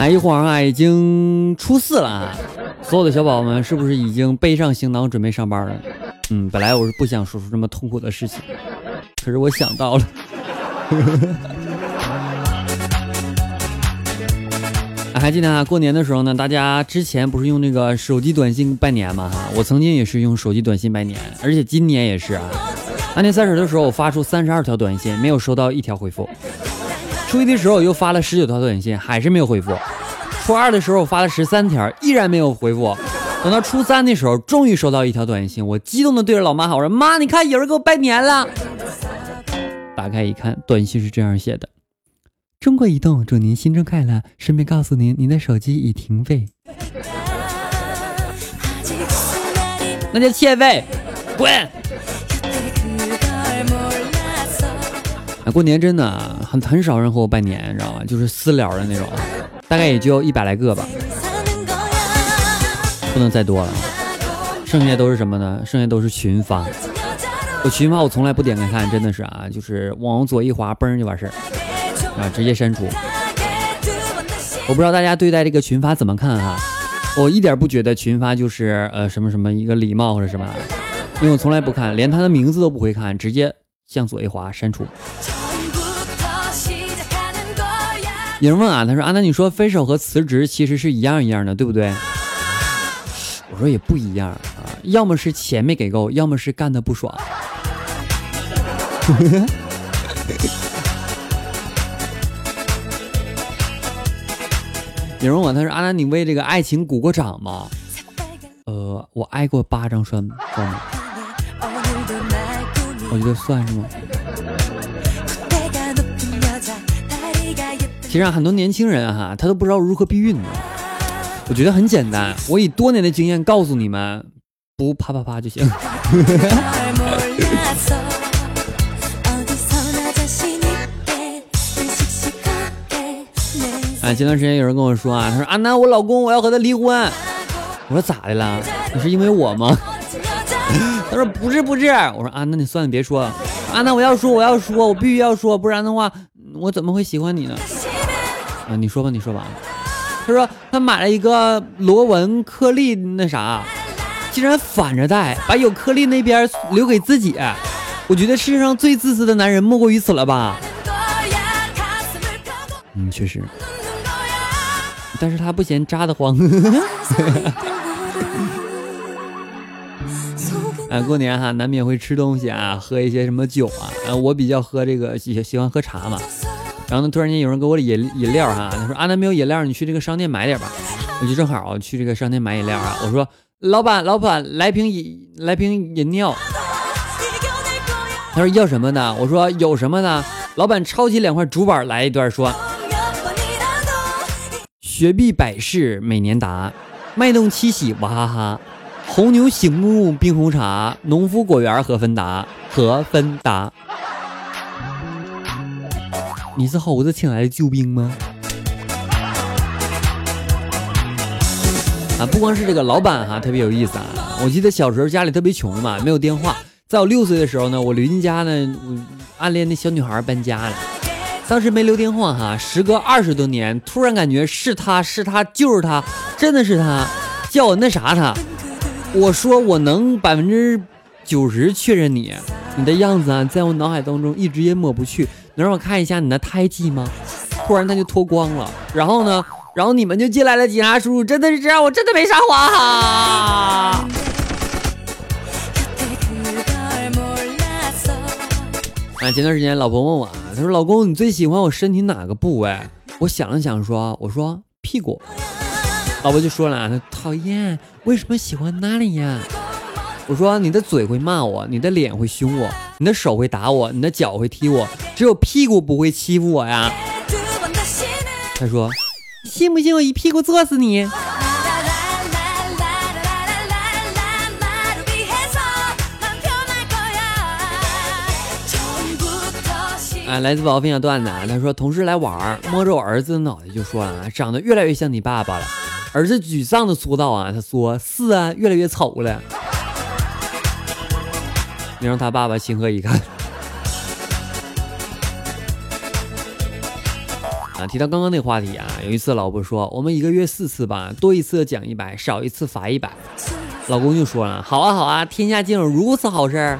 哎，一晃啊，已经初四了啊！所有的小宝宝们是不是已经背上行囊准备上班了？嗯，本来我是不想说出这么痛苦的事情，可是我想到了。还记得啊，过年的时候呢，大家之前不是用那个手机短信拜年吗？哈，我曾经也是用手机短信拜年，而且今年也是啊。大年三十的时候，我发出三十二条短信，没有收到一条回复。初一的时候，我又发了十九条短信，还是没有回复。初二的时候，我发了十三条，依然没有回复。等到初三的时候，终于收到一条短信，我激动的对着老妈喊：“我说妈，你看有人给我拜年了。”打开一看，短信是这样写的。中国移动祝您新春快乐，顺便告诉您，您的手机已停费。那叫欠费，滚！啊过年真的很很少人和我拜年，你知道吗？就是私聊的那种，大概也就一百来个吧，不能再多了。剩下都是什么呢？剩下都是群发。我群发我从来不点开看，真的是啊，就是往左一滑，嘣就完事儿。啊！直接删除。我不知道大家对待这个群发怎么看哈？我一点不觉得群发就是呃什么什么一个礼貌或者什么，因为我从来不看，连他的名字都不会看，直接向左一滑删除。有人问啊，他说啊，那你说分手和辞职其实是一样一样的，对不对？我说也不一样啊，要么是钱没给够，要么是干的不爽。有人问他说：“阿南，你为这个爱情鼓过掌吗？”呃，我挨过巴掌，算算吗？我觉得算是吗？其实很多年轻人哈，他都不知道如何避孕呢。我觉得很简单，我以多年的经验告诉你们，不啪啪啪就行。前段时间有人跟我说啊，他说阿南，我老公我要和他离婚。我说咋的了？你是因为我吗？他说不是不是。我说啊，那你算了，别说了。阿南，我要说我要说，我必须要说，不然的话我怎么会喜欢你呢？啊，你说吧，你说吧。他说他买了一个螺纹颗粒那啥，竟然反着戴，把有颗粒那边留给自己。我觉得世界上最自私的男人莫过于此了吧？嗯，确实。但是他不嫌扎得慌。啊，过年哈，难免会吃东西啊，喝一些什么酒啊。啊，我比较喝这个喜喜欢喝茶嘛。然后呢，突然间有人给我饮饮料哈，他说啊，那没有饮料，你去这个商店买点吧。我就正好去这个商店买饮料啊。我说老板，老板，来瓶饮来瓶饮料。他说要什么呢？我说有什么呢？老板抄起两块竹板来一段说。雪碧百事美年达，脉动七喜娃哈哈，红牛醒目冰红茶，农夫果园和芬达和芬达。你是猴子请来的救兵吗？啊，不光是这个老板哈，特别有意思啊。我记得小时候家里特别穷嘛，没有电话。在我六岁的时候呢，我邻家呢暗恋那小女孩搬家了。当时没留电话哈，时隔二十多年，突然感觉是他是他就是他，真的是他，叫我那啥他。我说我能百分之九十确认你，你的样子啊，在我脑海当中一直也抹不去。能让我看一下你的胎记吗？突然他就脱光了，然后呢，然后你们就进来了，警察叔叔，真的是这样，我真的没撒谎哈。啊，前段时间老婆问我，她说：“老公，你最喜欢我身体哪个部位？”我想了想说：“我说屁股。”老婆就说了：“她讨厌，为什么喜欢那里呀？”我说：“你的嘴会骂我，你的脸会凶我，你的手会打我，你的脚会踢我，只有屁股不会欺负我呀。”他说：“信不信我一屁股坐死你？”啊，来自宝宝分享段子啊，他说同事来玩，摸着我儿子的脑袋就说啊，长得越来越像你爸爸了。儿子沮丧的说道啊，他说是啊，越来越丑了。你让他爸爸情何以堪？提到刚刚那话题啊，有一次老婆说我们一个月四次吧，多一次奖一百，少一次罚一百。老公就说了，好啊好啊，天下竟有如此好事。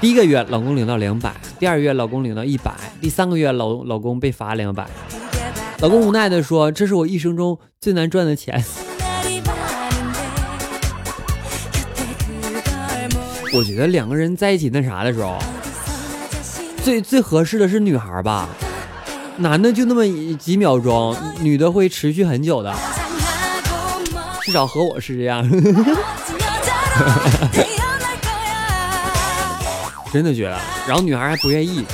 第一个月，老公领到两百；第二月，老公领到一百；第三个月，老老公被罚两百。老公无奈的说：“这是我一生中最难赚的钱。”我觉得两个人在一起那啥的时候，最最合适的是女孩吧，男的就那么几秒钟，女的会持续很久的，至少和我是这样。真的觉得，然后女孩还不愿意，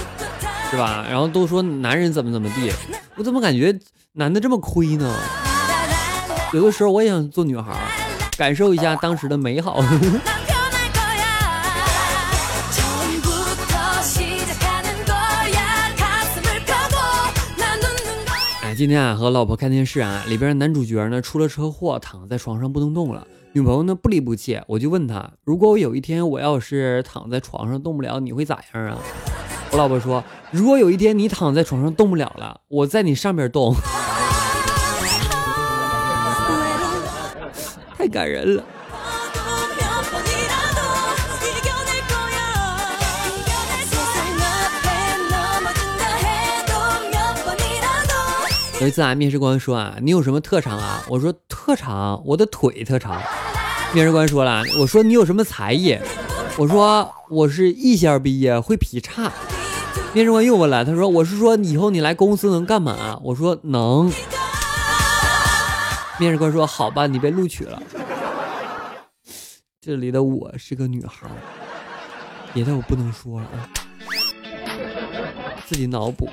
是吧？然后都说男人怎么怎么地，我怎么感觉男的这么亏呢？有的时候我也想做女孩，感受一下当时的美好。今天啊和老婆看电视啊，里边男主角呢出了车祸，躺在床上不能动了。女朋友呢不离不弃，我就问他，如果我有一天我要是躺在床上动不了，你会咋样啊？我老婆说，如果有一天你躺在床上动不了了，我在你上面动，太感人了。有一次啊，面试官说啊，你有什么特长啊？我说特长，我的腿特长。面试官说了，我说你有什么才艺？我说我是艺校毕业，会劈叉。面试官又问了，他说我是说以后你来公司能干嘛？我说能。面试官说好吧，你被录取了。这里的我是个女孩，别的我不能说了啊，自己脑补。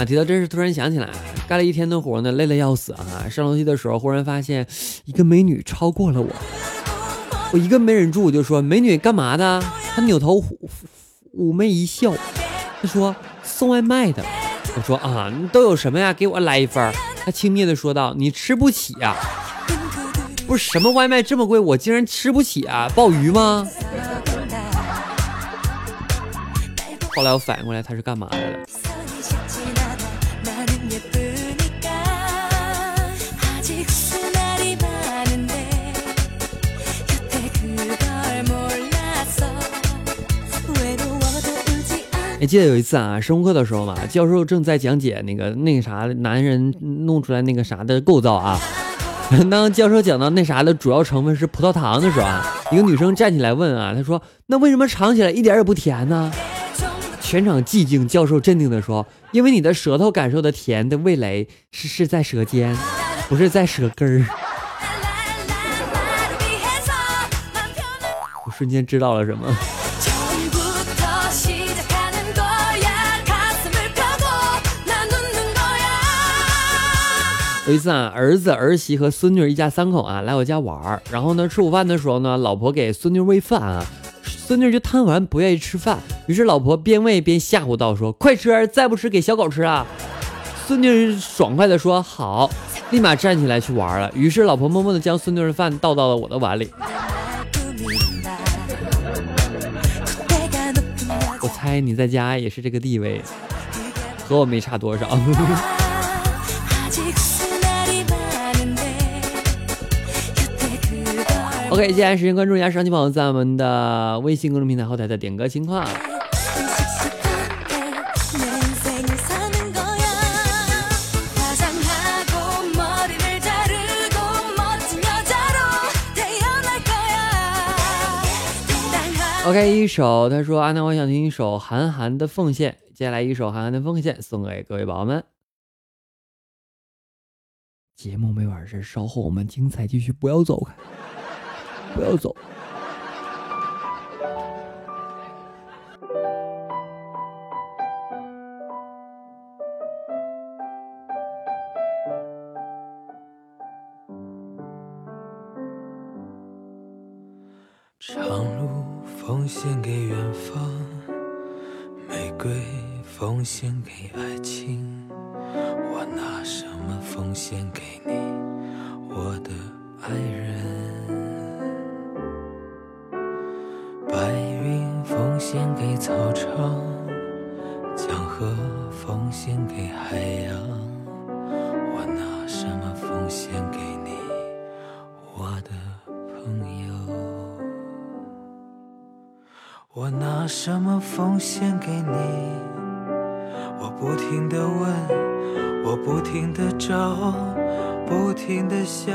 啊，提到这事，突然想起来，干了一天的活呢，累得要死啊！上楼梯的时候，忽然发现一个美女超过了我，我一个没忍住，我就说：“美女，干嘛的？”她扭头妩媚一笑，她说：“送外卖的。”我说：“啊，你都有什么呀？给我来一份。”她轻蔑的说道：“你吃不起呀？不是什么外卖这么贵，我竟然吃不起啊？鲍鱼吗？”后来我反应过来，她是干嘛的了。还记得有一次啊，生物课的时候嘛，教授正在讲解那个那个啥男人弄出来那个啥的构造啊。当教授讲到那啥的主要成分是葡萄糖的时候啊，一个女生站起来问啊，她说：“那为什么尝起来一点也不甜呢？”全场寂静。教授镇定的说：“因为你的舌头感受的甜的味蕾是是在舌尖，不是在舌根儿。”我瞬间知道了什么。有一次啊，儿子、儿媳和孙女一家三口啊来我家玩儿，然后呢吃午饭的时候呢，老婆给孙女喂饭啊，孙女就贪玩不愿意吃饭，于是老婆边喂边吓唬道说：“快吃，再不吃给小狗吃啊！”孙女爽快的说：“好。”立马站起来去玩了。于是老婆默默的将孙女的饭倒到了我的碗里。我猜你在家也是这个地位，和我没差多少。OK，接下来时间关注一下上期朋友在我们的微信公众平台后台的点歌情况。OK，一首他说阿南，我想听一首韩寒的《奉献》，接下来一首韩寒的《奉献》送给各位宝宝们。节目没完事，稍后我们精彩继续，不要走开。不要走。爱人？白云奉献给草场，江河奉献给海洋，我拿什么奉献给你，我的朋友？我拿什么奉献给你？我不停的问，我不停的找，不停的想。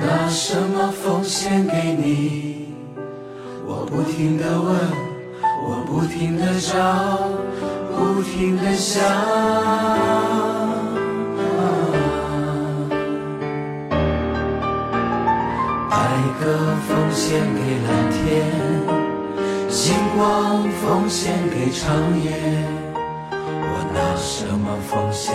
拿什么奉献给你？我不停的问，我不停的找，不停的想。白鸽奉献给蓝天，星光奉献给长夜。我拿什么奉献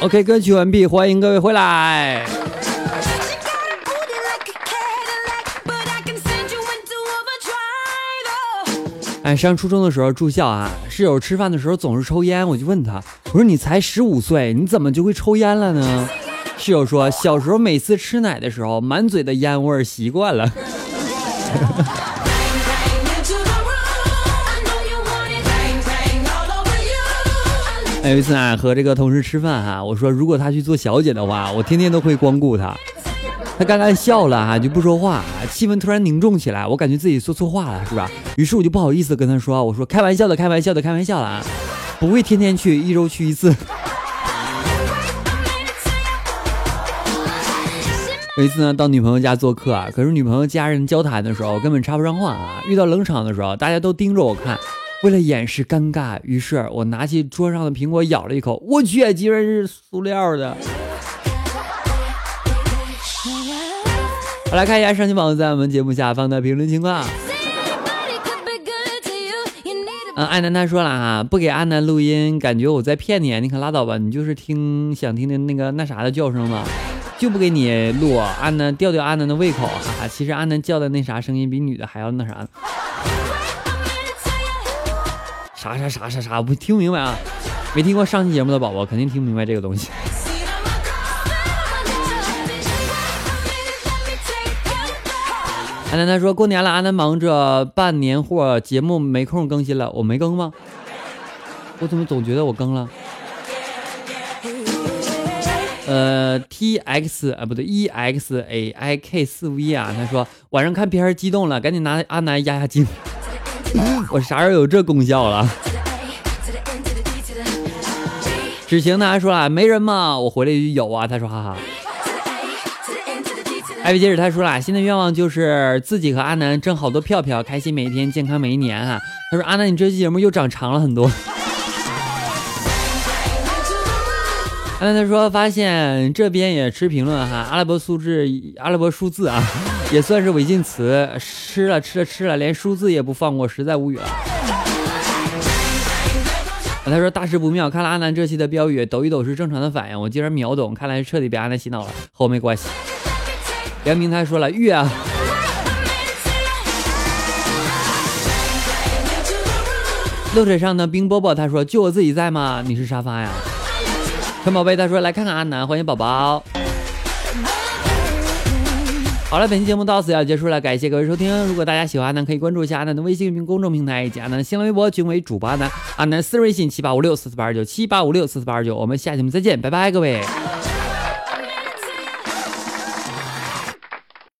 ？OK，歌曲完毕，欢迎各位回来。哎，上初中的时候住校啊，室友吃饭的时候总是抽烟，我就问他，我说你才十五岁，你怎么就会抽烟了呢？室友说，小时候每次吃奶的时候，满嘴的烟味儿，习惯了。有一次啊，和这个同事吃饭哈，我说如果他去做小姐的话，我天天都会光顾他。他刚刚笑了哈，就不说话，气氛突然凝重起来，我感觉自己说错话了，是吧？于是我就不好意思跟他说，我说开玩笑的，开玩笑的，开玩笑的啊，不会天天去，一周去一次。有一次呢，到女朋友家做客啊，可是女朋友家人交谈的时候根本插不上话啊，遇到冷场的时候，大家都盯着我看。为了掩饰尴尬，于是我拿起桌上的苹果咬了一口，我去，居然是塑料的。我来看一下上期宝在我们节目下方的评论情况。嗯，爱楠他说了啊，不给安南录音，感觉我在骗你，你可拉倒吧，你就是听想听听那个那啥的叫声嘛，就不给你录，安南吊吊安南的胃口，哈哈，其实安南叫的那啥声音比女的还要那啥。啥啥啥啥啥，我听不明白啊！没听过上期节目的宝宝肯定听不明白这个东西。安南他说过年了，安南忙着办年货，节目没空更新了，我没更吗？我怎么总觉得我更了？呃，T X 啊，不对，E X A I K 四 V 啊，他说晚上看片激动了，赶紧拿阿南压压惊。我啥时候有这功效了？只行呢还说了没人嘛？我回来一句有啊，他说哈哈。艾薇杰尔他说了，新的愿望就是自己和阿南挣好多票票，开心每一天，健康每一年哈。他说阿南，你这期节目又长长了很多。阿南他说发现这边也吃评论哈，阿拉伯数字阿拉伯数字啊，也算是违禁词，吃了吃了吃了，连数字也不放过，实在无语了。他说大事不妙，看了阿南这期的标语，抖一抖是正常的反应，我竟然秒懂，看来是彻底被阿南洗脑了，和我没关系。梁明他说了月啊，露水上的冰波波他说就我自己在吗？你是沙发呀？陈宝贝他说来看看阿南，欢迎宝宝。好了，本期节目到此要结束了，感谢各位收听。如果大家喜欢阿南，可以关注一下阿南的微信公众平台以及阿南的新浪微博，均为主播阿南。阿南私人微信七八五六四四八二九七八五六四四八二九。我们下期节目再见，拜拜，各位。